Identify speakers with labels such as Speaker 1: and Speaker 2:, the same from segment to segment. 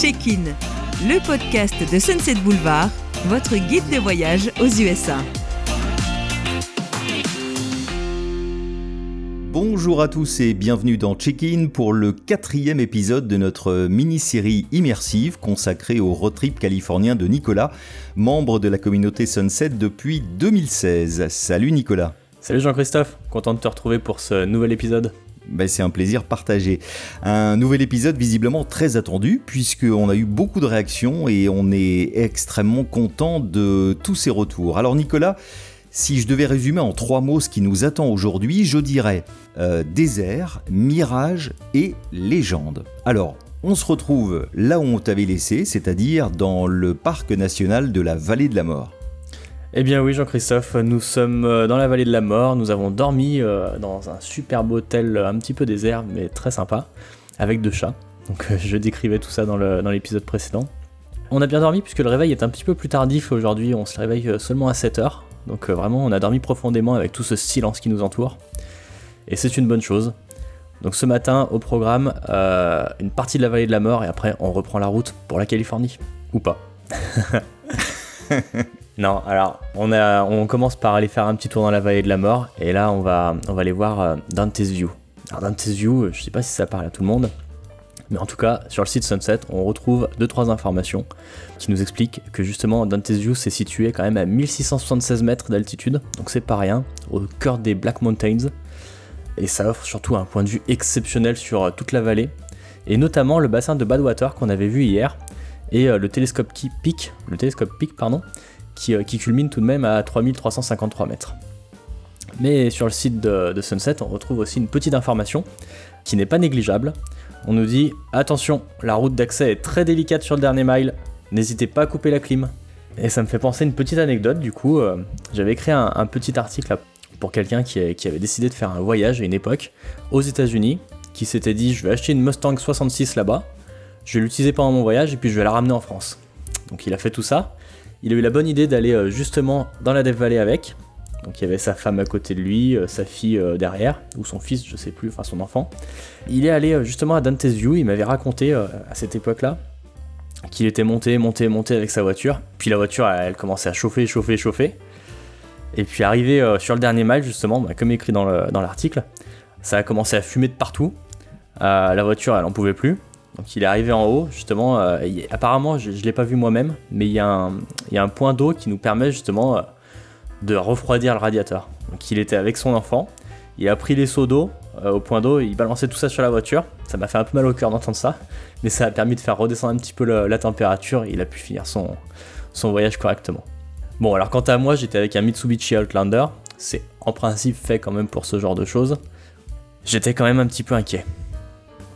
Speaker 1: Check-in, le podcast de Sunset Boulevard, votre guide de voyage aux USA.
Speaker 2: Bonjour à tous et bienvenue dans Check-in pour le quatrième épisode de notre mini-série immersive consacrée au road trip californien de Nicolas, membre de la communauté Sunset depuis 2016. Salut Nicolas.
Speaker 3: Salut Jean-Christophe, content de te retrouver pour ce nouvel épisode.
Speaker 2: Ben, c'est un plaisir partagé. Un nouvel épisode visiblement très attendu puisqu'on a eu beaucoup de réactions et on est extrêmement content de tous ces retours. Alors Nicolas, si je devais résumer en trois mots ce qui nous attend aujourd'hui, je dirais euh, désert, mirage et légende. Alors, on se retrouve là où on t'avait laissé, c'est-à-dire dans le parc national de la Vallée de la Mort.
Speaker 3: Eh bien oui Jean-Christophe, nous sommes euh, dans la vallée de la mort, nous avons dormi euh, dans un superbe hôtel un petit peu désert mais très sympa, avec deux chats. Donc euh, je décrivais tout ça dans l'épisode précédent. On a bien dormi puisque le réveil est un petit peu plus tardif aujourd'hui, on se réveille seulement à 7h. Donc vraiment on a dormi profondément avec tout ce silence qui nous entoure. Et c'est une bonne chose. Donc ce matin au programme, une partie de la vallée de la mort et après on reprend la route pour la Californie. Ou pas. Non, alors on, commence par aller faire un petit tour dans la vallée de la mort et là on va, on va aller voir euh, Dante's View. Alors Dante's View, je sais pas si ça parle à tout le monde, mais en tout cas sur le site Sunset on retrouve 2-3 informations qui nous expliquent que justement Dante's View s'est situé quand même à 1676 mètres d'altitude, donc c'est pas rien, au cœur des Black Mountains. Et ça offre surtout un point de vue exceptionnel sur euh, toute la vallée, et notamment le bassin de Badwater qu'on avait vu hier, et euh, le télescope Peak, le télescope Peak pardon, euh, qui, culmine tout de même à 3353 mètres. Mais sur le site de, Sunset, on retrouve aussi une petite information qui n'est pas négligeable. On nous dit attention, la route d'accès est très délicate sur le dernier mile, n'hésitez pas à couper la clim. Et ça me fait penser une petite anecdote, du coup, euh, j'avais écrit un, petit article pour quelqu'un qui, qui, avait décidé de faire un voyage à une époque aux États-Unis, qui s'était dit je vais acheter une Mustang 66 là-bas, je vais l'utiliser pendant mon voyage et puis je vais la ramener en France. Donc il a fait tout ça, il a eu la bonne idée d'aller euh, justement dans la Death Valley avec. Donc il y avait sa femme à côté de lui, euh, sa fille euh, derrière, ou son fils, je sais plus, enfin son enfant. Il est allé justement à Dante's View, il m'avait raconté à cette époque-là qu'il était monté, monté, monté avec sa voiture. Puis la voiture, elle, commençait à chauffer, chauffer, chauffer. Et puis arrivé sur le dernier mile, justement, bah, comme écrit dans l'article, ça a commencé à fumer de partout. la voiture, elle en pouvait plus. Donc il est arrivé en haut, justement, euh, apparemment je ne l'ai pas vu moi-même, mais il y, a un, point d'eau qui nous permet justement euh, de refroidir le radiateur. Donc il était avec son enfant, il a pris les seaux d'eau euh, au point d'eau, il balançait tout ça sur la voiture. Ça m'a fait un peu mal au cœur d'entendre ça, mais ça a permis de faire redescendre un petit peu la, température et il a pu finir son, son voyage correctement. Bon, alors quant à moi, j'étais avec un Mitsubishi Outlander, c'est en principe fait quand même pour ce genre de choses. J'étais quand même un petit peu inquiet.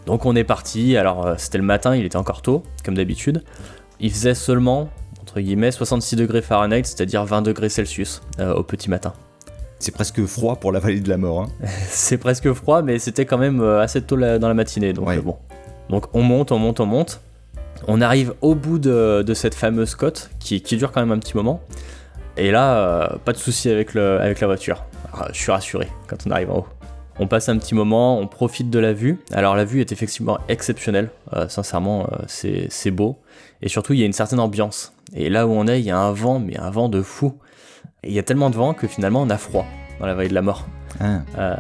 Speaker 3: Donc on est parti, alors euh, c'était le matin, il était encore tôt, comme d'habitude. Il faisait seulement, entre guillemets, 66 degrés Fahrenheit, c'est-à-dire 20 degrés Celsius euh, au petit matin.
Speaker 2: C'est presque froid pour la vallée de la mort. Hein.
Speaker 3: c'est presque froid, mais c'était quand même euh, assez tôt dans la matinée, donc bon. Donc on monte, on monte, on monte. On arrive au bout de, cette fameuse côte qui, dure quand même un petit moment. Et là, pas de souci avec, avec la voiture. Ah, je suis rassuré quand on arrive en haut. On passe un petit moment, on profite de la vue. Alors la vue est effectivement exceptionnelle, euh, sincèrement euh, c'est beau. Et surtout il y a une certaine ambiance. Et là où on est, il y a un vent, mais un vent de fou. Et il y a tellement de vent que finalement on a froid dans la vallée de la mort. Ah. Euh,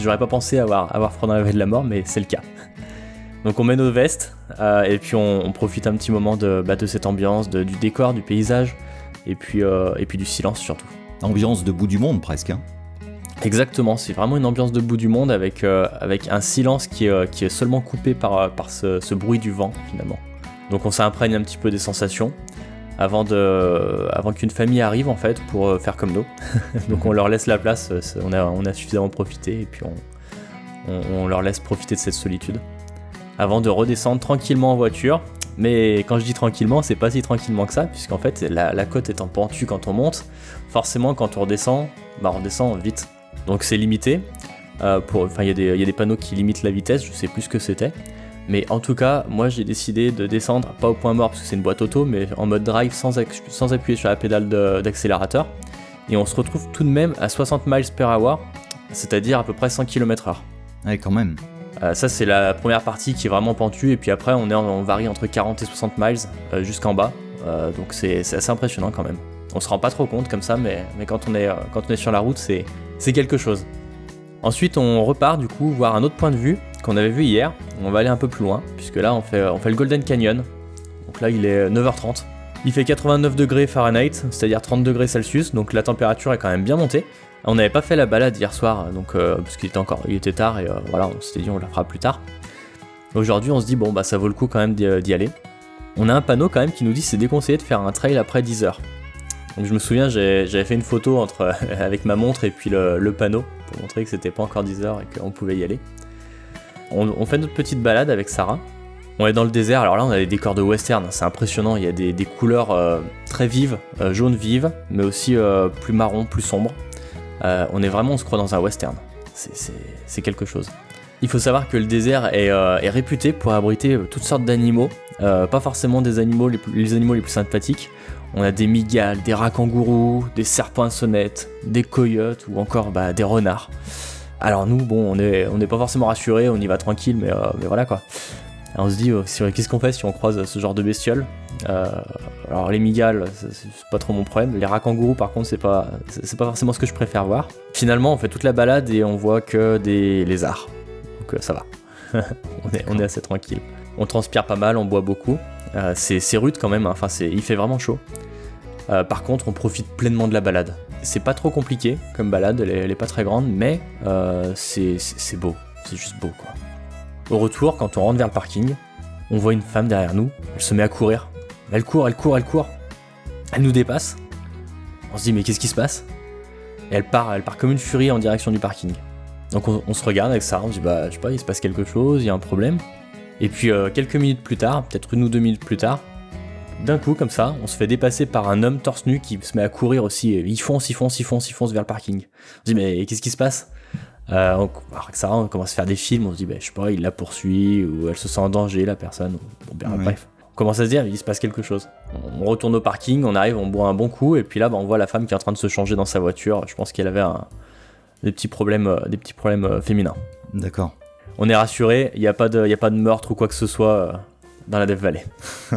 Speaker 3: j'aurais pas pensé avoir, avoir froid dans la vallée de la mort, mais c'est le cas. Donc on met nos vestes et puis on, profite un petit moment de, bah, de cette ambiance, du décor, du paysage et puis, et puis du silence surtout.
Speaker 2: Ambiance de bout du monde presque. Hein.
Speaker 3: Exactement, c'est vraiment une ambiance de bout du monde avec, euh, avec un silence qui est, euh, qui est seulement coupé par, euh, par ce, bruit du vent finalement. Donc on s'imprègne un petit peu des sensations avant, de, avant qu'une famille arrive en fait pour faire comme nous. Donc on leur laisse la place, on a, on a suffisamment profité et puis on, on, leur laisse profiter de cette solitude. Avant de redescendre tranquillement en voiture, mais quand je dis tranquillement, c'est pas si tranquillement que ça, puisqu'en fait la, côte étant pentue quand on monte, forcément quand on redescend, bah on redescend vite donc c'est limité. Euh, enfin, il y, y, a des panneaux qui limitent la vitesse, je sais plus ce que c'était. Mais en tout cas, moi j'ai décidé de descendre, pas au point mort parce que c'est une boîte auto, mais en mode drive sans, sans appuyer sur la pédale d'accélérateur. Et on se retrouve tout de même à 60 miles per hour, c'est-à-dire à peu près 100 km/h.
Speaker 2: Ouais, quand même.
Speaker 3: Euh, ça, c'est la première partie qui est vraiment pentue, et puis après, on, est on varie entre 40 et 60 miles euh, jusqu'en bas. Euh, donc c'est assez impressionnant quand même. On se rend pas trop compte comme ça, mais, mais quand, on est, quand on est sur la route, c'est quelque chose. Ensuite, on repart du coup voir un autre point de vue qu'on avait vu hier. On va aller un peu plus loin, puisque là, on fait, le Golden Canyon. Donc là, il est 9h30. Il fait 89 degrés Fahrenheit, c'est-à-dire 30 degrés Celsius, donc la température est quand même bien montée. On n'avait pas fait la balade hier soir, donc euh, parce qu'il était encore, il était tard et euh, voilà, on s'était dit on la fera plus tard. Aujourd'hui, on se dit bon bah ça vaut le coup quand même d'y aller. On a un panneau quand même qui nous dit c'est déconseillé de faire un trail après 10 heures. Donc je me souviens, j'avais fait une photo avec ma montre et puis le, panneau pour montrer que c'était pas encore 10 heures et qu'on pouvait y aller. On, fait notre petite balade avec Sarah. On est dans le désert, alors là on a des décors de western, c'est impressionnant, il y a des, couleurs euh, très vives, jaune vive, mais aussi plus marron, plus sombre. Euh, on est vraiment, on se croit dans un western. C'est quelque chose. Il faut savoir que le désert est, euh, réputé pour abriter euh, toutes sortes d'animaux, pas forcément des animaux les, animaux les plus sympathiques. On a des migales, des rats kangourous, des serpents à sonnettes, des coyotes ou encore bah, des renards. Alors nous, bon, on n'est on pas forcément rassurés, on y va tranquille, mais, mais voilà quoi on se dit, euh, qu'est-ce qu'on fait si on croise ce genre de bestioles euh, Alors les migales, c'est pas trop mon problème. Les rats kangourous, par contre, c'est pas, c'est pas forcément ce que je préfère voir. Finalement, on fait toute la balade et on voit que des lézards. Donc euh, ça va. on, est, on est assez tranquille. On transpire pas mal, on boit beaucoup. C'est rude quand même, hein. enfin, il fait vraiment chaud. par contre, on profite pleinement de la balade. C'est pas trop compliqué comme balade, elle est, pas très grande, mais c'est beau. C'est juste beau quoi. Au retour, quand on rentre vers le parking, on voit une femme derrière nous, elle se met à courir. Elle court, elle court, elle court. Elle nous dépasse. On se dit mais qu'est-ce qui se passe? Et elle part, elle part comme une furie en direction du parking. Donc on, se regarde avec ça, on se dit bah je sais pas, il se passe quelque chose, il y a un problème. Et puis euh, quelques minutes plus tard, peut-être une ou deux minutes plus tard, d'un coup comme ça, on se fait dépasser par un homme torse nu qui se met à courir aussi. Il fonce, il fonce, il fonce, il fonce vers le parking. On se dit mais qu'est-ce qui se passe? Euh, on, ça, on commence à faire des films, on se dit, bah, je sais pas, il la poursuit, ou elle se sent en danger, la personne. Bref, on commence à se dire, il se passe quelque chose. On retourne au parking, on arrive, on boit un bon coup, et puis là, bah, on voit la femme qui est en train de se changer dans sa voiture. Je pense qu'elle avait des petits problèmes, euh, des petits problèmes euh, féminins.
Speaker 2: D'accord.
Speaker 3: On est rassuré, il n'y a, pas de, a pas de meurtre ou quoi que ce soit euh, dans la Death Valley.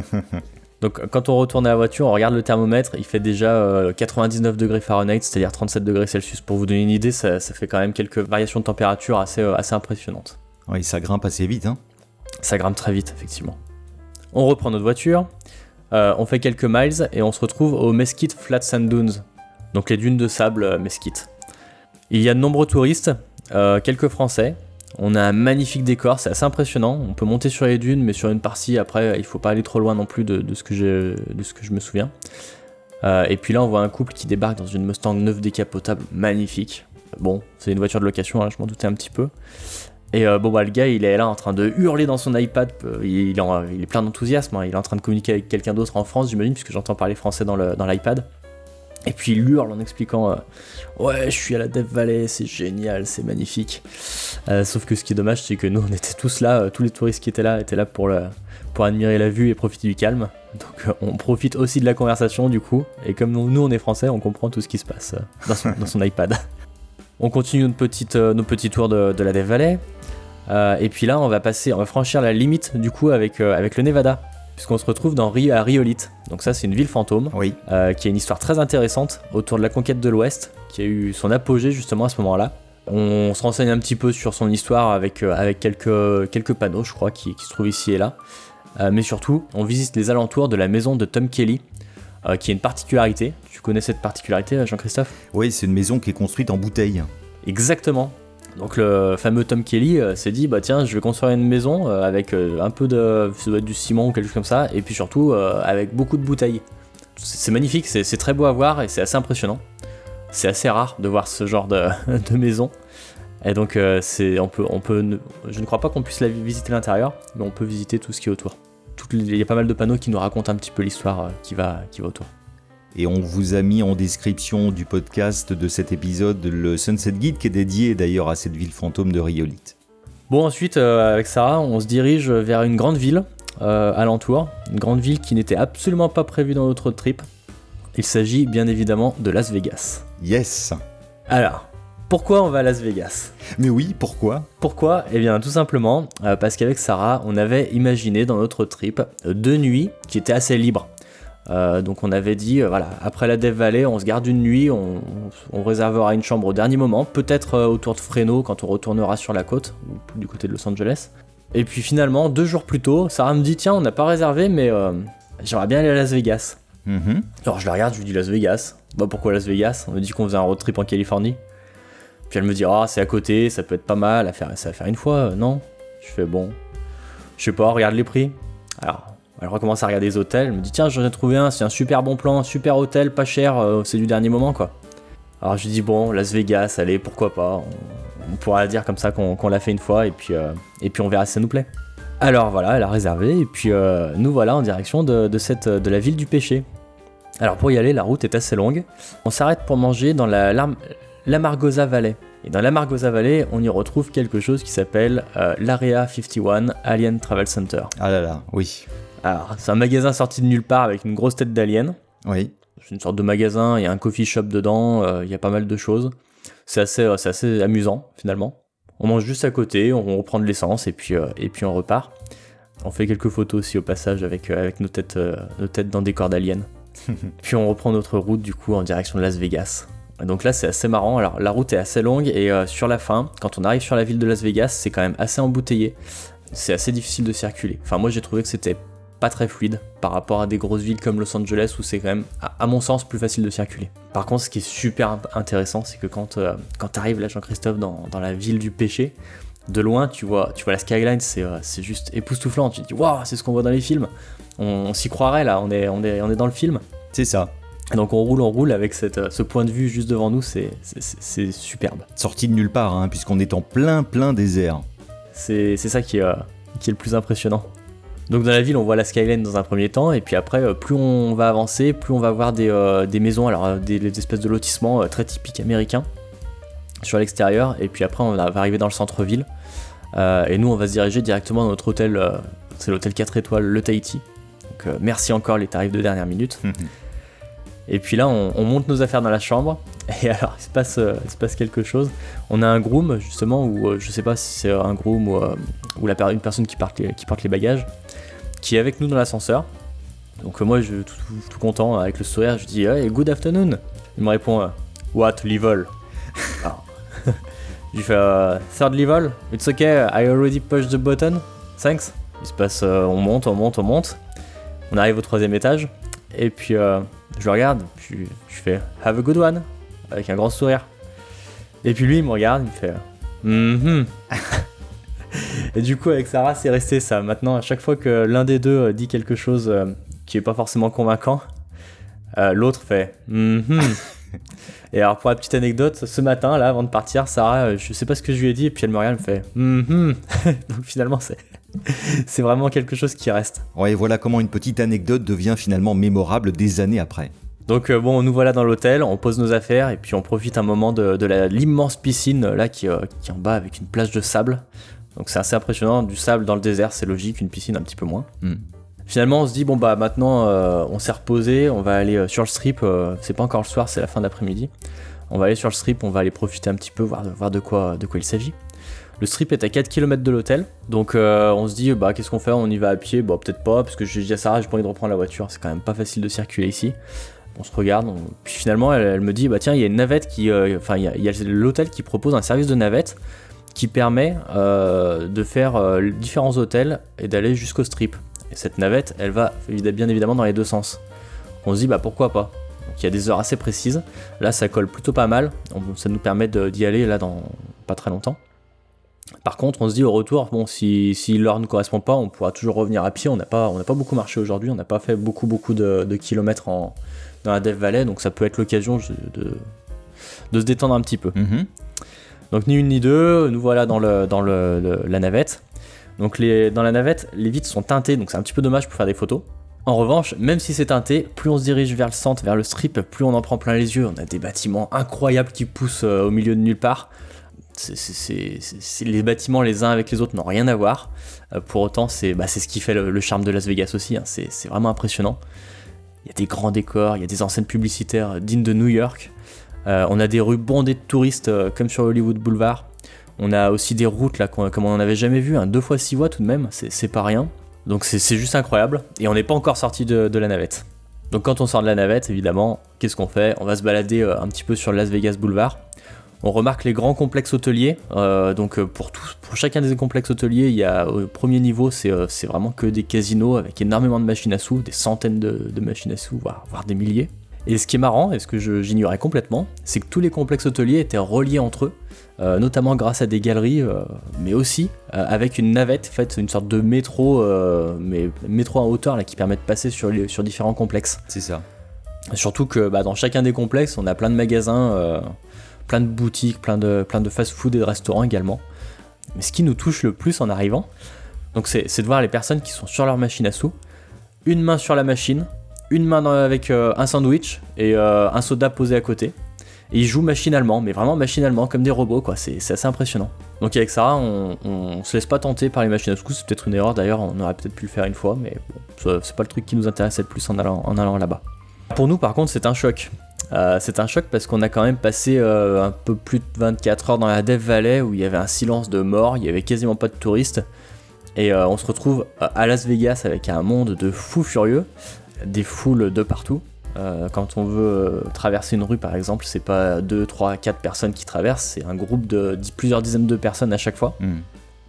Speaker 3: Donc quand on retourne à la voiture, on regarde le thermomètre, il fait déjà 99 euh, degrés Fahrenheit, c'est-à-dire 37 degrés Celsius. Pour vous donner une idée, ça, fait quand même quelques variations de température assez, euh, assez impressionnantes.
Speaker 2: Oui, ça grimpe assez vite. Hein
Speaker 3: ça grimpe très vite, effectivement. On reprend notre voiture, euh, on fait quelques miles et on se retrouve au Mesquite Flat Sand Dunes, donc les dunes de sable Mesquite. Il y a de nombreux touristes, quelques Français, on a un magnifique décor, c'est assez impressionnant. On peut monter sur les dunes, mais sur une partie, après, il faut pas aller trop loin non plus de, ce, que je me souviens. Euh, et puis là, on voit un couple qui débarque dans une Mustang 9 décapotable, magnifique. Bon, c'est une voiture de location, hein, je m'en doutais un petit peu. Et euh, bon, bah, le gars, il est là en train de hurler dans son iPad. Euh, il, est plein d'enthousiasme. Hein. Il est en train de communiquer avec quelqu'un d'autre en France, j'imagine, puisque j'entends parler français dans l'iPad. Et puis il hurle en expliquant euh, Ouais, je suis à la Death Valley, c'est génial, c'est magnifique. Euh, sauf que ce qui est dommage, c'est que nous, on était tous là, euh, tous les touristes qui étaient là étaient là pour, pour admirer la vue et profiter du calme. Donc on profite aussi de la conversation du coup. Et comme nous, on est français, on comprend tout ce qui se passe dans son, iPad. On continue notre petite, nos petits tours de, la Death Valley. et puis là, on va passer, on va franchir la limite du coup avec, avec le Nevada puisqu'on se retrouve dans à Riolite. Donc ça c'est une ville fantôme, euh, qui a une histoire très intéressante autour de la conquête de l'Ouest, qui a eu son apogée justement à ce moment-là. On se renseigne un petit peu sur son histoire avec, euh, avec quelques, quelques panneaux, je crois, qui, se trouvent ici et là. Euh, mais surtout, on visite les alentours de la maison de Tom Kelly, qui a une particularité. Tu connais cette particularité, Jean-Christophe?
Speaker 2: Oui, c'est une maison qui est construite en bouteille.
Speaker 3: Exactement. Donc le fameux Tom Kelly euh, s'est dit bah tiens je vais construire une maison euh, avec euh, un peu de ça doit être du ciment ou quelque chose comme ça et puis surtout avec beaucoup de bouteilles. C'est magnifique, c'est très beau à voir et c'est assez impressionnant. C'est assez rare de voir ce genre de, maison. Et donc c'est on peut on peut je ne crois pas qu'on puisse la visiter l'intérieur, mais on peut visiter tout ce qui est autour. Il y a pas mal de panneaux qui nous racontent un petit peu l'histoire qui va qui va autour.
Speaker 2: Et on vous a mis en description du podcast de cet épisode le Sunset Guide qui est dédié d'ailleurs à cette ville fantôme de Riolite.
Speaker 3: Bon ensuite euh, avec Sarah on se dirige vers une grande ville euh, alentour, une grande ville qui n'était absolument pas prévue dans notre trip. Il s'agit bien évidemment de Las Vegas.
Speaker 2: Yes
Speaker 3: Alors, Pourquoi on va à Las Vegas?
Speaker 2: Mais oui, pourquoi?
Speaker 3: Pourquoi? Eh bien tout simplement euh, parce qu'avec Sarah, on avait imaginé dans notre trip euh, deux nuits qui étaient assez libres. Euh, donc on avait dit, euh, voilà, après la Death Valley, on se garde une nuit, on, on réservera une chambre au dernier moment, peut-être euh, autour de Fresno quand on retournera sur la côte, ou du côté de Los Angeles. Et puis finalement, deux jours plus tôt, Sarah me dit, tiens, on n'a pas réservé, mais j'aimerais bien aller à Las Vegas.
Speaker 2: Mhm.
Speaker 3: Alors je la regarde, je lui dis Las Vegas. Bah pourquoi Las Vegas? On me dit qu'on faisait un road trip en Californie. Puis elle me dit, ah c'est à côté, ça peut être pas mal à faire, ça va faire une fois, non? Je fais bon, je sais pas, regarde les prix. Alors elle recommence à regarder les hôtels, elle me dit tiens j'en ai trouvé un, c'est un super bon plan, super hôtel, pas cher, euh, c'est du dernier moment quoi. Alors je lui dis bon, Las Vegas, allez, pourquoi pas, on, on pourra dire comme ça qu'on l'a fait une fois et puis, euh, et puis on verra si ça nous plaît. Alors voilà, elle a réservé et puis euh, nous voilà en direction de, la ville du péché. Alors pour y aller, la route est assez longue. On s'arrête pour manger dans la Lam- l'Amargosa Valley. Et dans l'Amargosa Valley, on y retrouve quelque chose qui s'appelle l'Area 51 Alien Travel Center.
Speaker 2: Ah là là, oui.
Speaker 3: Alors, c'est un magasin sorti de nulle part avec une grosse tête d'alien.
Speaker 2: Oui.
Speaker 3: C'est une sorte de magasin, il y a un coffee shop dedans, euh, il y a pas mal de choses. C'est assez, euh, c'est assez amusant finalement. On mange juste à côté, on reprend de l'essence et puis, euh, et puis on repart. On fait quelques photos aussi au passage avec, avec nos, têtes, nos têtes dans des corps d'aliens. puis on reprend notre route du coup en direction de Las Vegas. Et Donc là c'est assez marrant, alors la route est assez longue et sur la fin, quand on arrive sur la ville de Las Vegas, c'est quand même assez embouteillé. C'est assez difficile de circuler. Enfin moi j'ai trouvé que c'était pas très fluide par rapport à des grosses villes comme Los Angeles où c'est quand même, à, mon sens, plus facile de circuler. Par contre, ce qui est super int- intéressant, c'est que quand, euh, quand tu arrives là, Jean-Christophe, dans, dans la ville du péché, de loin, tu vois, tu vois la skyline, c'est euh, c'est juste époustouflant. Tu te dis, waouh, c'est ce qu'on voit dans les films. On, on s'y croirait là, on est, on, est, on est dans le film.
Speaker 2: C'est ça.
Speaker 3: Donc on roule, on roule avec cette, euh, ce point de vue juste devant nous, c'est superbe.
Speaker 2: Sorti de nulle part, hein, puisqu'on est en plein, plein désert.
Speaker 3: C'est c'est ça qui est, euh, qui est le plus impressionnant. Donc dans la ville, on voit la skyline dans un premier temps, et puis après, euh, plus on va avancer, plus on va voir des, euh, des maisons, alors euh, des, des espèces de lotissements euh, très typiques américains sur l'extérieur, et puis après, on va arriver dans le centre-ville, Euh, et nous, on va se diriger directement dans notre hôtel, c'est l'hôtel 4 étoiles, le Tahiti. Donc merci encore les tarifs de dernière minute. Et puis là, on, on monte nos affaires dans la chambre. Et alors, il se passe, il se passe quelque chose. On a un groom, justement, ou je sais pas si c'est un groom ou, ou la une personne qui porte, les, qui porte les bagages, qui est avec nous dans l'ascenseur. Donc euh, moi, je tout, tout- content, avec le sourire, je dis Hey, good afternoon. Il me répond euh, What, level? Alors, Je lui fais euh, Third level? It's okay, I already pushed the button. Thanks. Il se passe, euh, on monte, on monte, on monte. On arrive au troisième étage. Et puis, euh, je le regarde, puis je fais Have a good one avec un grand sourire. Et puis lui, il me regarde, il me fait Mhm. Et du coup, avec Sarah, c'est resté ça. Maintenant, à chaque fois que l'un des deux euh, dit quelque chose euh, qui est pas forcément convaincant, euh, l'autre fait Mhm. Et alors, pour la petite anecdote, ce matin, là, avant de partir, Sarah, je sais pas ce que je lui ai dit, et puis elle me regarde, elle me fait Mhm. Donc finalement, c'est c'est vraiment quelque chose qui reste.
Speaker 2: Ouais, voilà comment une petite anecdote devient finalement mémorable des années après.
Speaker 3: Donc euh, bon, nous voilà dans l'hôtel, on pose nos affaires et puis on profite un moment de, de l'immense piscine là qui, euh, qui est en bas avec une plage de sable. Donc c'est assez impressionnant, du sable dans le désert, c'est logique, une piscine un petit peu moins.
Speaker 2: Hmm.
Speaker 3: Finalement, on se dit bon bah maintenant euh, on s'est reposé, on va aller euh, sur le strip. euh, c'est pas encore le soir, c'est la fin d'après-midi. On va aller sur le strip, on va aller profiter un petit peu, voir, voir de quoi de quoi il s'agit. Le strip est à 4 km de l'hôtel, donc euh, on se dit bah qu'est-ce qu'on fait? On y va à pied? Bon peut-être pas, parce que j'ai dit à Sarah j'ai pas envie de reprendre la voiture, c'est quand même pas facile de circuler ici. On se regarde, on- puis finalement elle, elle me dit bah tiens il y a une navette qui, enfin il y a, il y a l'hôtel qui propose un service de navette qui permet euh, de faire euh, différents hôtels et d'aller jusqu'au strip. Et cette navette elle va bien évidemment dans les deux sens. On se dit bah pourquoi pas? Donc il y a des heures assez précises. Là ça colle plutôt pas mal. Ça nous permet d'y aller là dans pas très longtemps. Par contre, on se dit au retour, bon, si, l'heure ne correspond pas, on pourra toujours revenir à pied. On n'a pas, beaucoup marché aujourd'hui, on n'a pas fait beaucoup, beaucoup de, kilomètres dans la Death Valley, donc ça peut être l'occasion de, se détendre un petit peu.
Speaker 2: Mhm.
Speaker 3: Donc ni une ni deux, nous voilà dans, la navette. Donc les, dans la navette, les vitres sont teintées, donc c'est un petit peu dommage pour faire des photos. En revanche, même si c'est teinté, plus on se dirige vers le centre, vers le strip, plus on en prend plein les yeux. On a des bâtiments incroyables qui poussent euh, au milieu de nulle part. Les bâtiments les uns avec les autres n'ont rien à voir. Euh, pour autant, c'est bah, c'est ce qui fait le, charme de Las Vegas aussi. hein. C'est vraiment impressionnant. Il y a des grands décors, il y a des enseignes publicitaires dignes de New York. On a des rues bondées de touristes comme sur Hollywood Boulevard. On a aussi des routes là comme on n'en avait jamais vu, hein, deux fois six voies tout de même, c'est pas rien. Donc c'est juste incroyable. Et on n'est pas encore sorti de, la navette. Donc quand on sort de la navette, évidemment, qu'est-ce qu'on fait? On va se balader euh, un petit peu sur Las Vegas Boulevard. On remarque les grands complexes hôteliers. Euh, donc euh, pour, pour chacun des complexes hôteliers, il y a au premier niveau, c'est vraiment que des casinos avec énormément de machines à sous, des centaines de, machines à sous, voire des milliers. Et ce qui est marrant, et ce que j'ignorais complètement, c'est que tous les complexes hôteliers étaient reliés entre eux, euh, notamment grâce à des galeries, euh, mais aussi euh, avec une navette, faite une sorte de métro, mais métro en hauteur là, qui permet de passer sur, sur différents complexes.
Speaker 2: C'est ça.
Speaker 3: Surtout que bah, dans chacun des complexes, on a plein de magasins, plein de boutiques, plein de, plein de fast-food et de restaurants également. Mais ce qui nous touche le plus en arrivant, donc c'est de voir les personnes qui sont sur leur machine à sous, une main sur la machine, une main avec euh, un sandwich et euh, un soda posé à côté. Et ils jouent machinalement, mais vraiment machinalement, comme des robots, quoi. C'est assez impressionnant. Donc avec Sarah, on, on, se laisse pas tenter par les machines à sous, c'est peut-être une erreur d'ailleurs, on aurait peut-être pu le faire une fois, mais bon, c'est pas le truc qui nous intéressait le plus en allant, en allant là-bas. Pour nous, par contre, c'est un choc. Euh, c'est un choc parce qu'on a quand même passé un peu plus de 24 heures dans la Dev Valley où il y avait un silence de mort, il y avait quasiment pas de touristes. Et on se retrouve à Las Vegas avec un monde de fous furieux, des foules de partout. Euh, quand on veut euh, traverser une rue par exemple, c'est pas 2, 3, 4 personnes qui traversent, c'est un groupe de plusieurs dizaines de personnes à chaque fois. Hmm.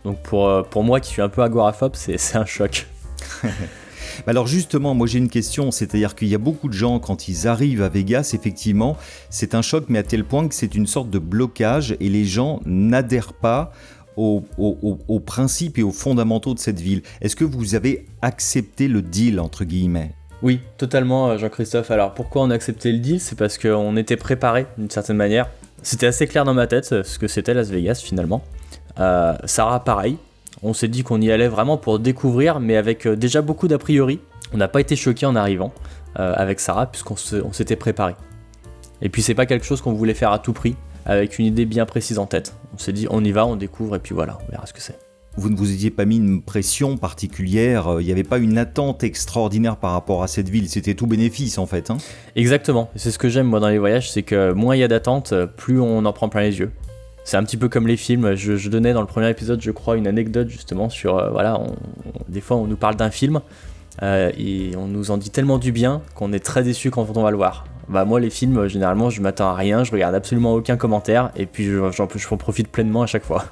Speaker 3: Donc pour, euh, pour moi qui suis un peu agoraphobe, c'est un choc.
Speaker 2: Alors justement, moi j'ai une question, c'est-à-dire qu'il y a beaucoup de gens quand ils arrivent à Vegas, effectivement, c'est un choc, mais à tel point que c'est une sorte de blocage et les gens n'adhèrent pas aux, principes et aux fondamentaux de cette ville. Est-ce que vous avez accepté le deal, entre guillemets?
Speaker 3: Oui, totalement, euh, Jean-Christophe. Alors pourquoi on a accepté le deal? C'est parce qu'on était préparé d'une certaine manière. C'était assez clair dans ma tête euh, ce que c'était Las Vegas finalement. Euh, Sarah, pareil. On s'est dit qu'on y allait vraiment pour découvrir, mais avec déjà beaucoup d'a priori. On n'a pas été choqué en arrivant avec Sarah, puisqu'on s'était préparé. Et puis c'est pas quelque chose qu'on voulait faire à tout prix, avec une idée bien précise en tête. On s'est dit on y va, on découvre, et puis voilà, on verra ce que c'est
Speaker 2: vous ne vous étiez pas mis une pression particulière, euh, il n'y avait pas une attente extraordinaire par rapport à cette ville, c'était tout bénéfice en fait. Hein
Speaker 3: Exactement, c'est ce que j'aime moi dans les voyages, c'est que moins il y a d'attente, plus on en prend plein les yeux. C'est un petit peu comme les films, je, donnais dans le premier épisode je crois une anecdote justement sur, euh, voilà, des fois on nous parle d'un film euh, et on nous en dit tellement du bien qu'on est très déçu quand on va le voir. Bah moi les films généralement je m'attends à rien, je regarde absolument aucun commentaire et puis j'en profite pleinement à chaque fois.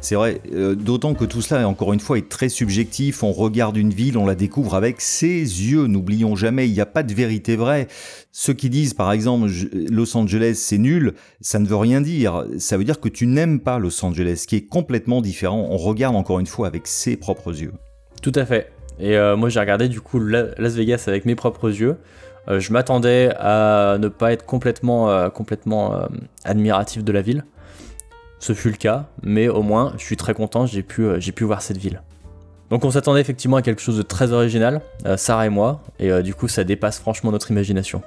Speaker 2: C'est vrai, euh, d'autant que tout cela, encore une fois, est très subjectif. On regarde une ville, on la découvre avec ses yeux. N'oublions jamais, il n'y a pas de vérité vraie. Ceux qui disent, par exemple, Los Angeles, c'est nul, ça ne veut rien dire. Ça veut dire que tu n'aimes pas Los Angeles, qui est complètement différent. On regarde encore une fois avec ses propres yeux.
Speaker 3: Tout à fait. Et euh, moi, j'ai regardé du coup Las Vegas avec mes propres yeux. Euh, je m'attendais à ne pas être complètement, complètement admiratif de la ville. Ce fut le cas, mais au moins je suis très content, j'ai pu, euh, j'ai pu voir cette ville. Donc on s'attendait effectivement à quelque chose de très original, euh, Sarah et moi, et euh, du coup ça dépasse franchement notre imagination.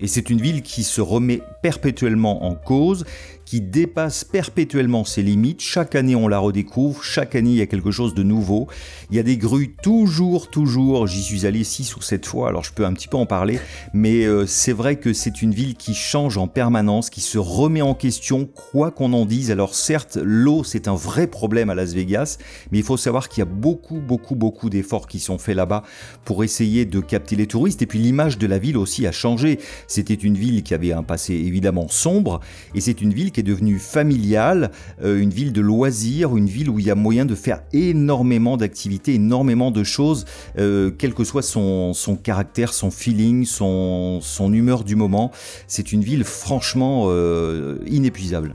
Speaker 2: Et c'est une ville qui se remet perpétuellement en cause, qui dépasse perpétuellement ses limites. Chaque année, on la redécouvre. Chaque année, il y a quelque chose de nouveau. Il y a des grues toujours, toujours. J'y suis allé six ou sept fois, alors je peux un petit peu en parler. Mais euh, c'est vrai que c'est une ville qui change en permanence, qui se remet en question, quoi qu'on en dise. Alors certes, l'eau, c'est un vrai problème à Las Vegas, mais il faut savoir qu'il y a beaucoup, beaucoup, beaucoup d'efforts qui sont faits là-bas pour essayer de capter les touristes. Et puis l'image de la ville aussi a changé. C'était une ville qui avait un passé évidemment sombre, et c'est une ville qui est devenue familiale, euh, une ville de loisirs, une ville où il y a moyen de faire énormément d'activités, énormément de choses, euh, quel que soit son, caractère, son feeling, son, son humeur du moment. C'est une ville franchement euh, inépuisable.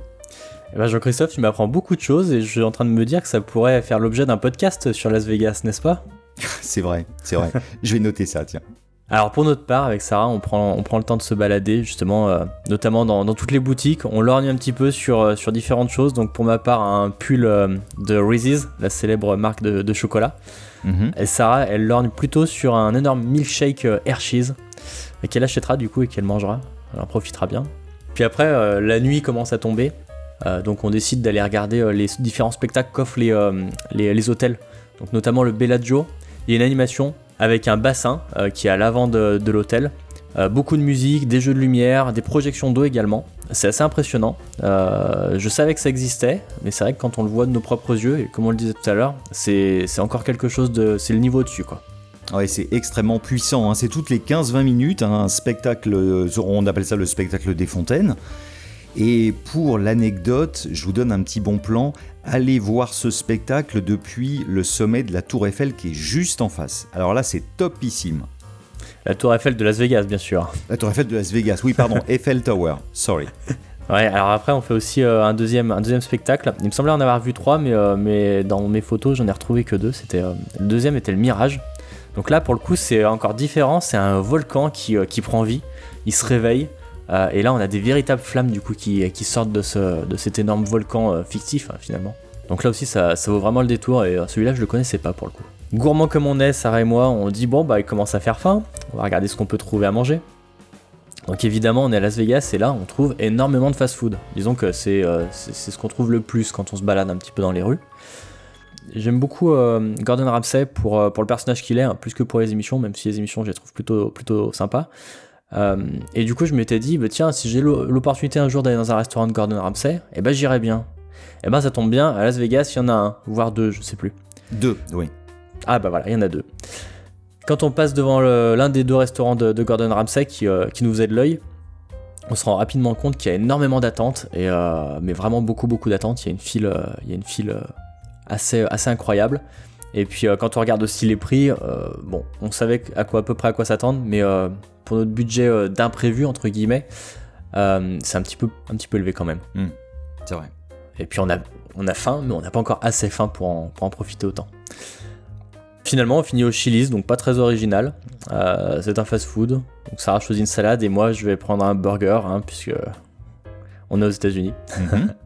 Speaker 3: Eh ben Jean-Christophe, tu m'apprends beaucoup de choses et je suis en train de me dire que ça pourrait faire l'objet d'un podcast sur Las Vegas, n'est-ce pas?
Speaker 2: C'est vrai, c'est vrai. je vais noter ça, tiens.
Speaker 3: Alors pour notre part, avec Sarah, on prend, on prend le temps de se balader, justement, euh, notamment dans, toutes les boutiques. On lorgne un petit peu sur, euh, sur différentes choses. Donc pour ma part, un pull euh, de Reese's, la célèbre marque de, chocolat. Mhm. Et Sarah, elle lorgne plutôt sur un énorme milkshake Hershey's, qu'elle achètera du coup et qu'elle mangera. Elle en profitera bien. Puis après, la nuit commence à tomber. donc on décide d'aller regarder les différents spectacles qu'offrent les, les, les hôtels. Donc notamment le Bellagio. Il y a une animation avec un bassin euh, qui est à l'avant de, l'hôtel. Euh, beaucoup de musique, des jeux de lumière, des projections d'eau également. C'est assez impressionnant. Euh, je savais que ça existait, mais c'est vrai que quand on le voit de nos propres yeux, et comme on le disait tout à l'heure, c'est encore quelque chose de. C'est le niveau dessus, quoi.
Speaker 2: Ouais, c'est extrêmement puissant. hein. C'est toutes les 15-20 minutes hein, un spectacle, on appelle ça le spectacle des fontaines. Et pour l'anecdote, je vous donne un petit bon plan. Allez voir ce spectacle depuis le sommet de la Tour Eiffel qui est juste en face. Alors là, c'est topissime.
Speaker 3: La Tour Eiffel de Las Vegas, bien sûr.
Speaker 2: La Tour Eiffel de Las Vegas, oui, pardon, Eiffel Tower, sorry.
Speaker 3: Ouais, alors après, on fait aussi euh, un, deuxième, un deuxième spectacle. Il me semblait en avoir vu trois, mais, euh, mais dans mes photos, j'en ai retrouvé que deux. C'était, euh, le deuxième était le Mirage. Donc là, pour le coup, c'est encore différent. C'est un volcan qui, qui prend vie, il se réveille. Euh, et là, on a des véritables flammes du coup qui, sortent de, ce, de cet énorme volcan euh, fictif hein, finalement. Donc là aussi, ça, vaut vraiment le détour. Et euh, celui-là, je le connaissais pas pour le coup. Gourmand comme on est, Sarah et moi, on dit bon, bah, il commence à faire faim. On va regarder ce qu'on peut trouver à manger. Donc évidemment, on est à Las Vegas et là, on trouve énormément de fast-food. Disons que c'est ce qu'on trouve le plus quand on se balade un petit peu dans les rues. J'aime beaucoup Gordon Ramsay pour, pour le personnage qu'il est, hein, plus que pour les émissions, même si les émissions, je les trouve plutôt, plutôt sympas. Euh, et du coup, je m'étais dit, bah, tiens, si j'ai l'o- l'opportunité un jour d'aller dans un restaurant de Gordon Ramsay, eh ben j'irai bien. Et ben ça tombe bien, à Las Vegas, il y en a un, voire deux, je sais plus.
Speaker 2: Deux, oui.
Speaker 3: Ah bah voilà, il y en a deux. Quand on passe devant l'un des deux restaurants de, de Gordon Ramsay qui, euh, qui nous aide l'œil, on se rend rapidement compte qu'il y a énormément d'attentes, et, euh, mais vraiment beaucoup beaucoup d'attentes. Il y a une file, il y a une file assez, assez incroyable. Et puis euh, quand on regarde aussi les prix, euh, bon, on savait à quoi à peu près à quoi s'attendre, mais euh, pour notre budget d'imprévu entre guillemets, c'est un petit peu un petit peu élevé quand même.
Speaker 2: C'est vrai.
Speaker 3: Et puis on a, on a faim, mais on n'a pas encore assez faim pour en, pour en profiter autant. Finalement, on finit au Chili's, donc pas très original. C'est un fast-food. Donc Sarah choisit une salade et moi je vais prendre un burger, hein, puisque on est aux États-Unis.
Speaker 2: Mhm.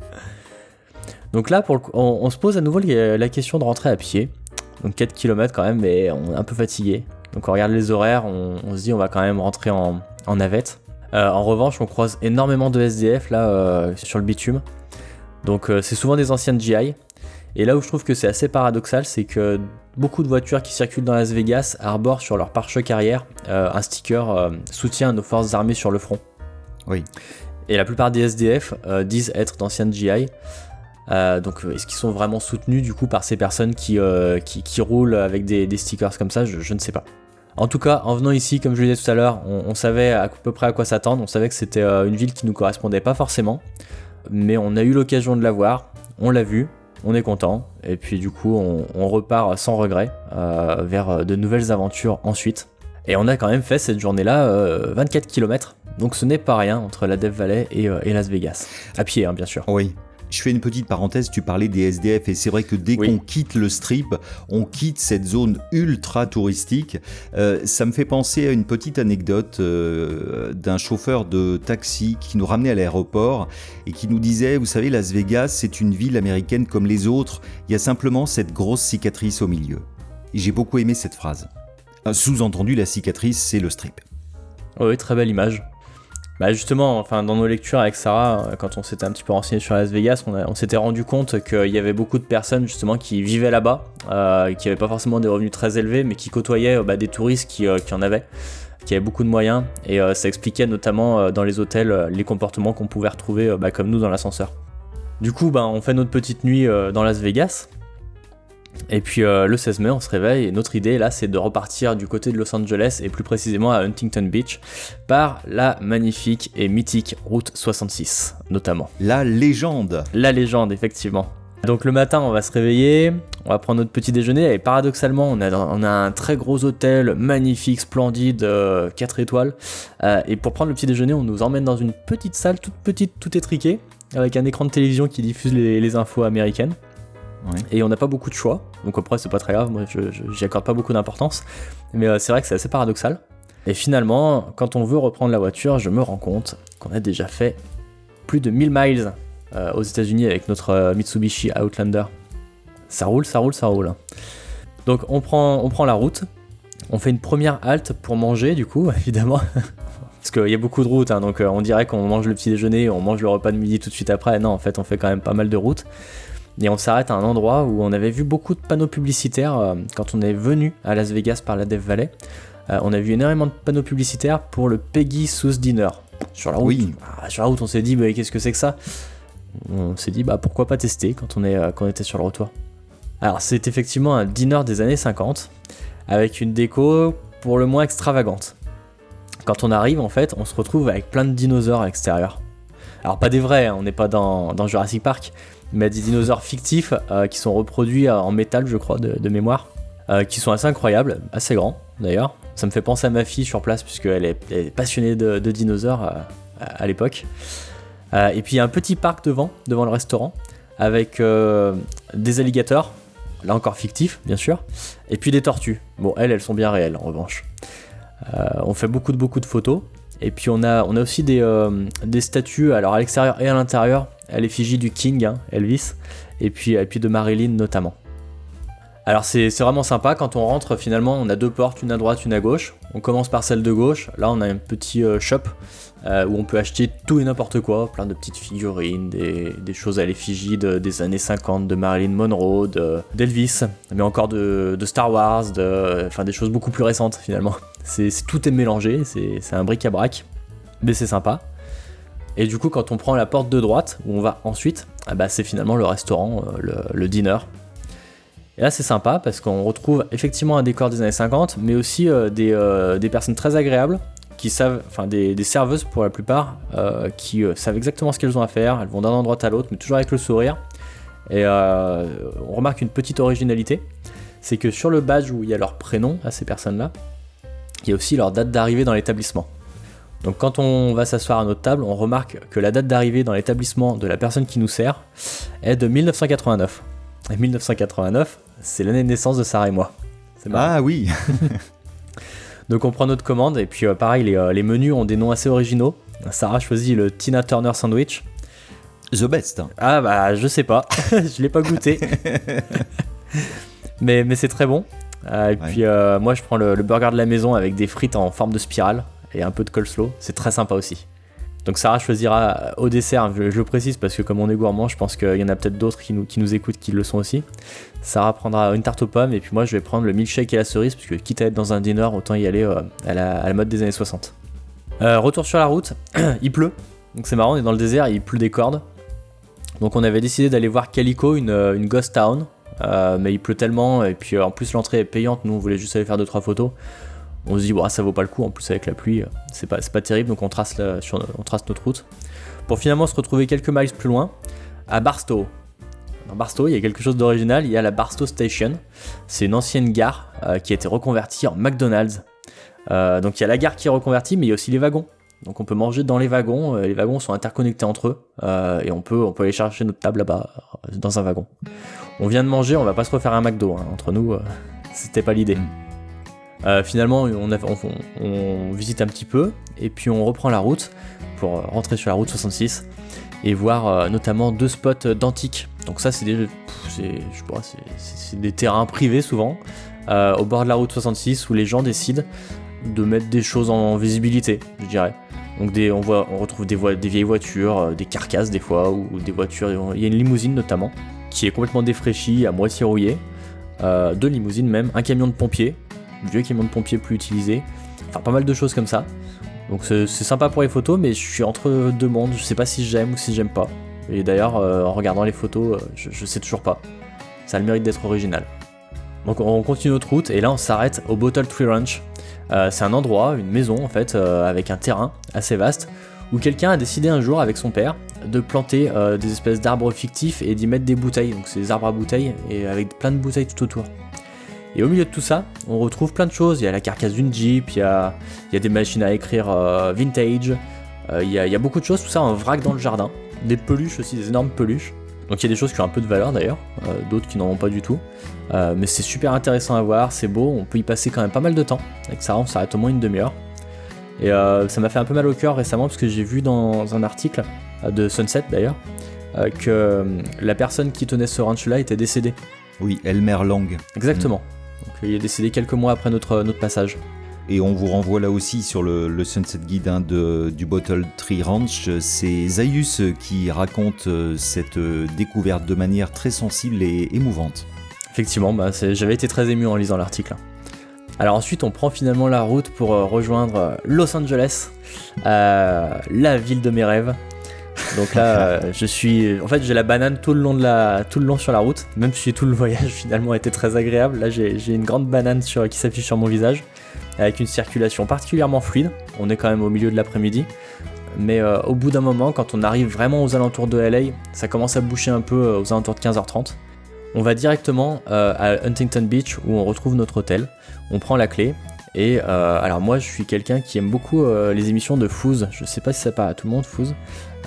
Speaker 3: Donc là, pour le on, on se pose à nouveau la question de rentrer à pied. Donc 4 km quand même, mais on est un peu fatigué. Donc on regarde les horaires, on, on se dit on va quand même rentrer en, en navette. Euh, en revanche, on croise énormément de SDF là euh, sur le bitume. Donc euh, c'est souvent des anciennes GI. Et là où je trouve que c'est assez paradoxal, c'est que beaucoup de voitures qui circulent dans Las Vegas arborent sur leur pare-choc arrière un sticker soutien à nos forces armées sur le front.
Speaker 2: Oui.
Speaker 3: Et la plupart des SDF disent être d'anciennes GI. Euh, donc euh, est-ce qu'ils sont vraiment soutenus du coup par ces personnes qui, euh, qui, roulent avec des, stickers comme ça? Je, ne sais pas. En tout cas, en venant ici, comme je le disais tout à l'heure, on, savait à peu près à quoi s'attendre. On savait que c'était une ville qui nous correspondait pas forcément. Mais on a eu l'occasion de la voir, on l'a vu, on est content. Et puis du coup, on, repart sans regret vers de nouvelles aventures ensuite. Et on a quand même fait cette journée-là euh, 24 km. Donc ce n'est pas rien entre la Death Valley et, et Las Vegas. À pied, hein, bien sûr.
Speaker 2: Oui. Je fais une petite parenthèse, tu parlais des SDF et c'est vrai que dès
Speaker 3: Oui.
Speaker 2: qu'on quitte le strip, on quitte cette zone ultra touristique. Euh, ça me fait penser à une petite anecdote euh, d'un chauffeur de taxi qui nous ramenait à l'aéroport et qui nous disait, vous savez, Las Vegas, c'est une ville américaine comme les autres, il y a simplement cette grosse cicatrice au milieu. J'ai beaucoup aimé cette phrase. Sous-entendu, la cicatrice, c'est le strip.
Speaker 3: Oui, très belle image. Bah justement, enfin, dans nos lectures avec Sarah, euh, quand on s'était un petit peu renseigné sur Las Vegas, on, s'était rendu compte qu'il y avait beaucoup de personnes justement qui vivaient là-bas, euh, qui n'avaient pas forcément des revenus très élevés, mais qui côtoyaient euh, bah, des touristes qui, en avaient, qui avaient beaucoup de moyens, et ça expliquait notamment dans les hôtels les comportements qu'on pouvait retrouver, bah, comme nous dans l'ascenseur. Du coup, on fait notre petite nuit dans Las Vegas. Et puis euh, le 16 mai, on se réveille et notre idée là, c'est de repartir du côté de Los Angeles et plus précisément à Huntington Beach par la magnifique et mythique route 66 notamment.
Speaker 2: La légende.
Speaker 3: La légende effectivement. Donc le matin, on va se réveiller, on va prendre notre petit déjeuner et paradoxalement, on a, on a un très gros hôtel magnifique, splendide, 4 étoiles. Euh, et pour prendre le petit déjeuner, on nous emmène dans une petite salle toute petite, tout étriquée, avec un écran de télévision qui diffuse les, les infos américaines. Et on n'a pas beaucoup de choix, donc après c'est pas très grave, moi j'y accorde pas beaucoup d'importance. Mais euh, c'est vrai que c'est assez paradoxal. Et finalement, quand on veut reprendre la voiture, je me rends compte qu'on a déjà fait plus de 1000 miles euh, aux États-Unis avec notre euh, Mitsubishi Outlander. Ça roule, ça roule, ça roule. Donc on prend, on prend la route, on fait une première halte pour manger du coup, évidemment. Parce qu'il y a beaucoup de routes, hein, donc on dirait qu'on mange le petit déjeuner, on mange le repas de midi tout de suite après. Non, en fait, on fait quand même pas mal de routes. Et on s'arrête à un endroit où on avait vu beaucoup de panneaux publicitaires euh, quand on est venu à Las Vegas par la Death Valley. euh, on a vu énormément de panneaux publicitaires pour le Peggy Sous Dinner. Sur la route,
Speaker 2: Oui.
Speaker 3: Ah, sur la route on s'est dit, bah, qu'est-ce que c'est que ça? On s'est dit, bah, pourquoi pas tester quand on, est, euh, quand on était sur le retour. Alors, c'est effectivement un dîner des années 50, avec une déco pour le moins extravagante. Quand on arrive, en fait, on se retrouve avec plein de dinosaures à l'extérieur. Alors, pas des vrais, hein, on n'est pas dans, dans Jurassic Park, mais des dinosaures fictifs euh, qui sont reproduits euh, en métal, je crois, de, mémoire, euh, qui sont assez incroyables, assez grands d'ailleurs. Ça me fait penser à ma fille sur place, puisqu'elle est, est passionnée de, dinosaures à, l'époque. Et puis il y a un petit parc devant, devant le restaurant, avec des alligators, là encore fictifs, bien sûr, et puis des tortues. Bon, elles, elles sont bien réelles en revanche. On fait beaucoup de, beaucoup de photos. Et puis on a, on a aussi des, euh, statues, à l'extérieur et à l'intérieur, à l'effigie du King, hein, Elvis, et puis, et puis de Marilyn notamment. Alors c'est vraiment sympa, quand on rentre finalement on a deux portes, une à droite, une à gauche. On commence par celle de gauche, là on a un petit euh, shop euh, où on peut acheter tout et n'importe quoi, plein de petites figurines, des, choses à l'effigie de- des années 50, de Marilyn Monroe, de- d'Elvis, mais encore de, de Star Wars, de, des choses beaucoup plus récentes finalement. C'est tout est mélangé, c'est un bric-à-brac, mais c'est sympa. Et du coup, quand on prend la porte de droite, où on va ensuite, ah bah, c'est finalement le restaurant, euh, le, le. Et là, c'est sympa parce qu'on retrouve effectivement un décor des années 50, mais aussi euh, des, euh, des personnes très agréables qui savent, enfin des, serveuses pour la plupart, euh, qui savent exactement ce qu'elles ont à faire. Elles vont d'un endroit à l'autre, mais toujours avec le sourire. Et on remarque une petite originalité, c'est que sur le badge où il y a leur prénom à ces personnes-là, il y a aussi leur date d'arrivée dans l'établissement. Donc quand on va s'asseoir à notre table, on remarque que la date d'arrivée dans l'établissement de la personne qui nous sert est de 1989. Et 1989, c'est l'année de naissance de Sarah et moi. C'est marrant.
Speaker 2: Ah oui,
Speaker 3: Donc on prend notre commande et puis euh, pareil, les, euh, les menus ont des noms assez originaux. Sarah choisit le Tina Turner Sandwich.
Speaker 2: the best.
Speaker 3: Ah bah je sais pas, je l'ai pas goûté. mais mais c'est très bon. Euh, et
Speaker 2: Ouais.
Speaker 3: puis moi je prends le, le burger de la maison avec des frites en forme de spirale et un peu de coleslaw. C'est très sympa aussi. Donc Sarah choisira au dessert, je, le précise parce que comme on est gourmand, je pense qu'il y en a peut-être d'autres qui nous, qui nous écoutent qui le sont aussi. Sarah prendra une tarte aux pommes et puis moi je vais prendre le milkshake et la cerise parce que quitte à être dans un dîner, autant y aller euh, à, la, mode des années 60. Euh, retour sur la route, il pleut. Donc c'est marrant, on est dans le désert, il pleut des cordes. Donc on avait décidé d'aller voir Calico, une, euh, ghost town. Mais il pleut tellement, et puis en plus l'entrée est payante, nous on voulait juste aller faire 2-3 photos. On se dit, ça vaut pas le coup, en plus avec la pluie, euh, c'est pas, pas terrible, donc on trace, sur, on trace notre route. Pour finalement se retrouver quelques miles plus loin, à Barstow. Dans Barstow, il y a quelque chose d'original, il y a la Barstow Station. C'est une ancienne gare euh, qui a été reconvertie en McDonald's. Euh, donc il y a la gare qui est reconvertie, mais il y a aussi les wagons. Donc on peut manger dans les wagons, les wagons sont interconnectés entre eux, et on peut, aller chercher notre table là-bas, dans un wagon. On vient de manger, on va pas se refaire un McDo, hein. entre nous, c'était pas l'idée. Euh, finalement, on, visite un petit peu, et puis on reprend la route pour euh, rentrer sur la route 66 et voir euh, notamment deux spots d'antiques. Donc ça, c'est des, terrains privés souvent, au bord de la route 66, où les gens décident de mettre des choses en visibilité, je dirais. Donc on, retrouve des, vieilles voitures, des carcasses des fois, ou, des voitures. Il y a une limousine notamment, qui est complètement défraîchie, à moitié rouillée. Euh, deux limousines même, un camion de pompier, vieux camion de pompier plus utilisé. Enfin, pas mal de choses comme ça. Donc c'est sympa pour les photos, mais je suis entre deux mondes. Je sais pas si j'aime ou si j'aime pas. Et d'ailleurs, euh, en regardant les photos, euh, je, sais toujours pas. Ça a le mérite d'être original. Donc on continue notre route et là on s'arrête au Bottle Tree Ranch. Euh, c'est un endroit, une maison en fait, avec un terrain assez vaste où quelqu'un a décidé un jour avec son père de planter des espèces d'arbres fictifs et d'y mettre des bouteilles. Donc c'est des arbres à bouteilles et avec plein de bouteilles tout autour. Et au milieu de tout ça, on retrouve plein de choses. Il y a la carcasse d'une Jeep, il y a, il y a des machines à écrire euh, vintage, euh, il, y a, il y a beaucoup de choses, tout ça en vrac dans le jardin. Des peluches aussi, des énormes peluches. Donc il y a des choses qui ont un peu de valeur d'ailleurs, euh, d'autres qui n'en ont pas du tout. Mais c'est super intéressant à voir, c'est beau, on peut y passer quand même pas mal de temps. Avec ça, on s'arrête au moins une demi-heure. Et ça m'a fait un peu mal au cœur récemment parce que j'ai vu dans un article de Sunset d'ailleurs que la personne qui tenait ce ranch-là était décédée.
Speaker 2: Oui, Elmer Lang.
Speaker 3: Exactement. Donc il est décédé quelques mois après notre, notre passage.
Speaker 2: Et on vous renvoie là aussi sur le, le Sunset Guide hein, de, du Bottle Tree Ranch. C'est Zaius qui raconte euh, cette euh, découverte de manière très sensible et émouvante.
Speaker 3: Effectivement, bah, j'avais été très ému en lisant l'article. Alors ensuite, on prend finalement la route pour rejoindre Los Angeles, la ville de mes rêves. Donc là, je suis. En fait, j'ai la banane tout le long de la, tout le long sur la route. Même si tout le voyage finalement était très agréable. Là, j'ai une grande banane sur, qui s'affiche sur mon visage, avec une circulation particulièrement fluide. On est quand même au milieu de l'après-midi. Mais euh, au bout d'un moment, quand on arrive vraiment aux alentours de LA, ça commence à boucher un peu euh, aux alentours de 15h30. On va directement euh, à Huntington Beach où on retrouve notre hôtel. On prend la clé. Et alors moi je suis quelqu'un qui aime beaucoup les émissions de Fouz. Je sais pas si ça parle à tout le monde Fouz.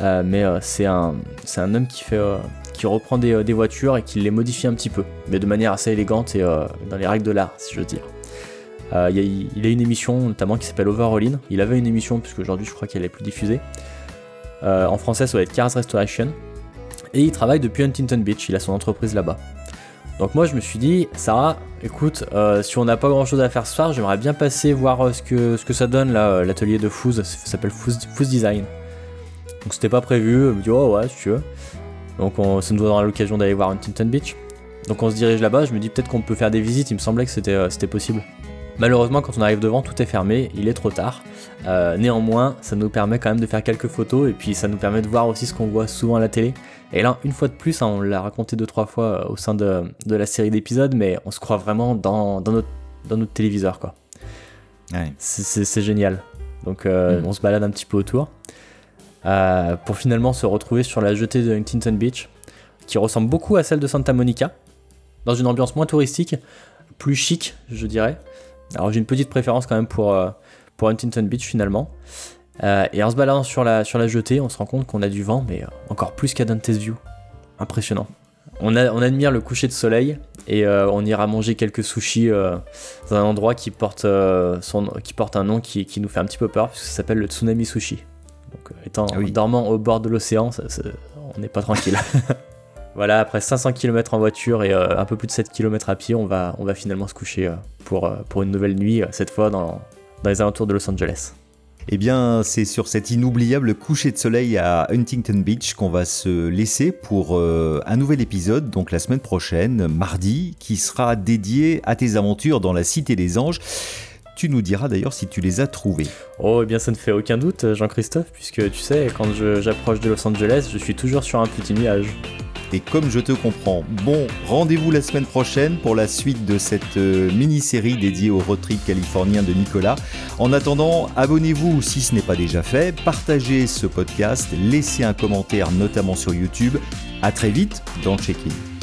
Speaker 3: Mais c'est un, un homme qui, fait, qui reprend des, voitures et qui les modifie un petit peu. Mais de manière assez élégante et dans les règles de l'art si je veux dire. Euh, il, a, une émission notamment qui s'appelle Overall Il avait une émission, puisque aujourd'hui je crois qu'elle est plus diffusée. Euh, en français, ça va être Cars Restoration. Et il travaille depuis Huntington Beach, il a son entreprise là-bas. Donc moi je me suis dit, Sarah, écoute, euh, si on n'a pas grand chose à faire ce soir, j'aimerais bien passer voir ce, que, ce que ça donne l'atelier de Fouz, ça s'appelle Fouz, Design. Donc c'était pas prévu, elle me dit, oh ouais, si tu veux. Donc on, ça nous donnera l'occasion d'aller voir Huntington Beach. Donc on se dirige là-bas, je me dis peut-être qu'on peut faire des visites, il me semblait que c'était possible. Malheureusement, quand on arrive devant, tout est fermé, il est trop tard. Euh, néanmoins, ça nous permet quand même de faire quelques photos et puis ça nous permet de voir aussi ce qu'on voit souvent à la télé. Et là, une fois de plus, hein, on l'a raconté deux trois fois euh, au sein de, la série d'épisodes, mais on se croit vraiment dans, notre, dans notre téléviseur, quoi. C'est génial. Donc, euh, mm. on se balade un petit peu autour pour finalement se retrouver sur la jetée de Huntington Beach, qui ressemble beaucoup à celle de Santa Monica, dans une ambiance moins touristique, plus chic, je dirais. Alors j'ai une petite préférence quand même pour, euh, pour Huntington Beach finalement. Euh, et en se baladant sur la, sur la jetée, on se rend compte qu'on a du vent, mais euh, encore plus qu'à Dante's View. Impressionnant. On, admire le coucher de soleil et on ira manger quelques sushis dans un endroit qui porte, qui porte un nom qui, qui, nous fait un petit peu peur, puisque ça s'appelle le Tsunami Sushi. Donc étant ah dormant au bord de l'océan, on n'est pas tranquille. Voilà, après 500 km en voiture et euh, un peu plus de 7 km à pied, on va, on va finalement se coucher euh, pour, euh, pour une nouvelle nuit, cette fois dans, dans les alentours de Los Angeles.
Speaker 2: Eh bien, c'est sur cet inoubliable coucher de soleil à Huntington Beach qu'on va se laisser pour un nouvel épisode, donc la semaine prochaine, mardi, qui sera dédié à tes aventures dans la Cité des Anges. Tu nous diras d'ailleurs si tu les as trouvés.
Speaker 3: Oh, eh bien ça ne fait aucun doute, Jean-Christophe, puisque tu sais, quand j'approche de Los Angeles, je suis toujours sur un petit nuage
Speaker 2: et comme je te comprends. Bon, rendez-vous la semaine prochaine pour la suite de cette euh, mini-série dédiée au road trip californien de Nicolas. En attendant, abonnez-vous si ce n'est pas déjà fait, partagez ce podcast, laissez un commentaire notamment sur YouTube. À très vite dans Check-in.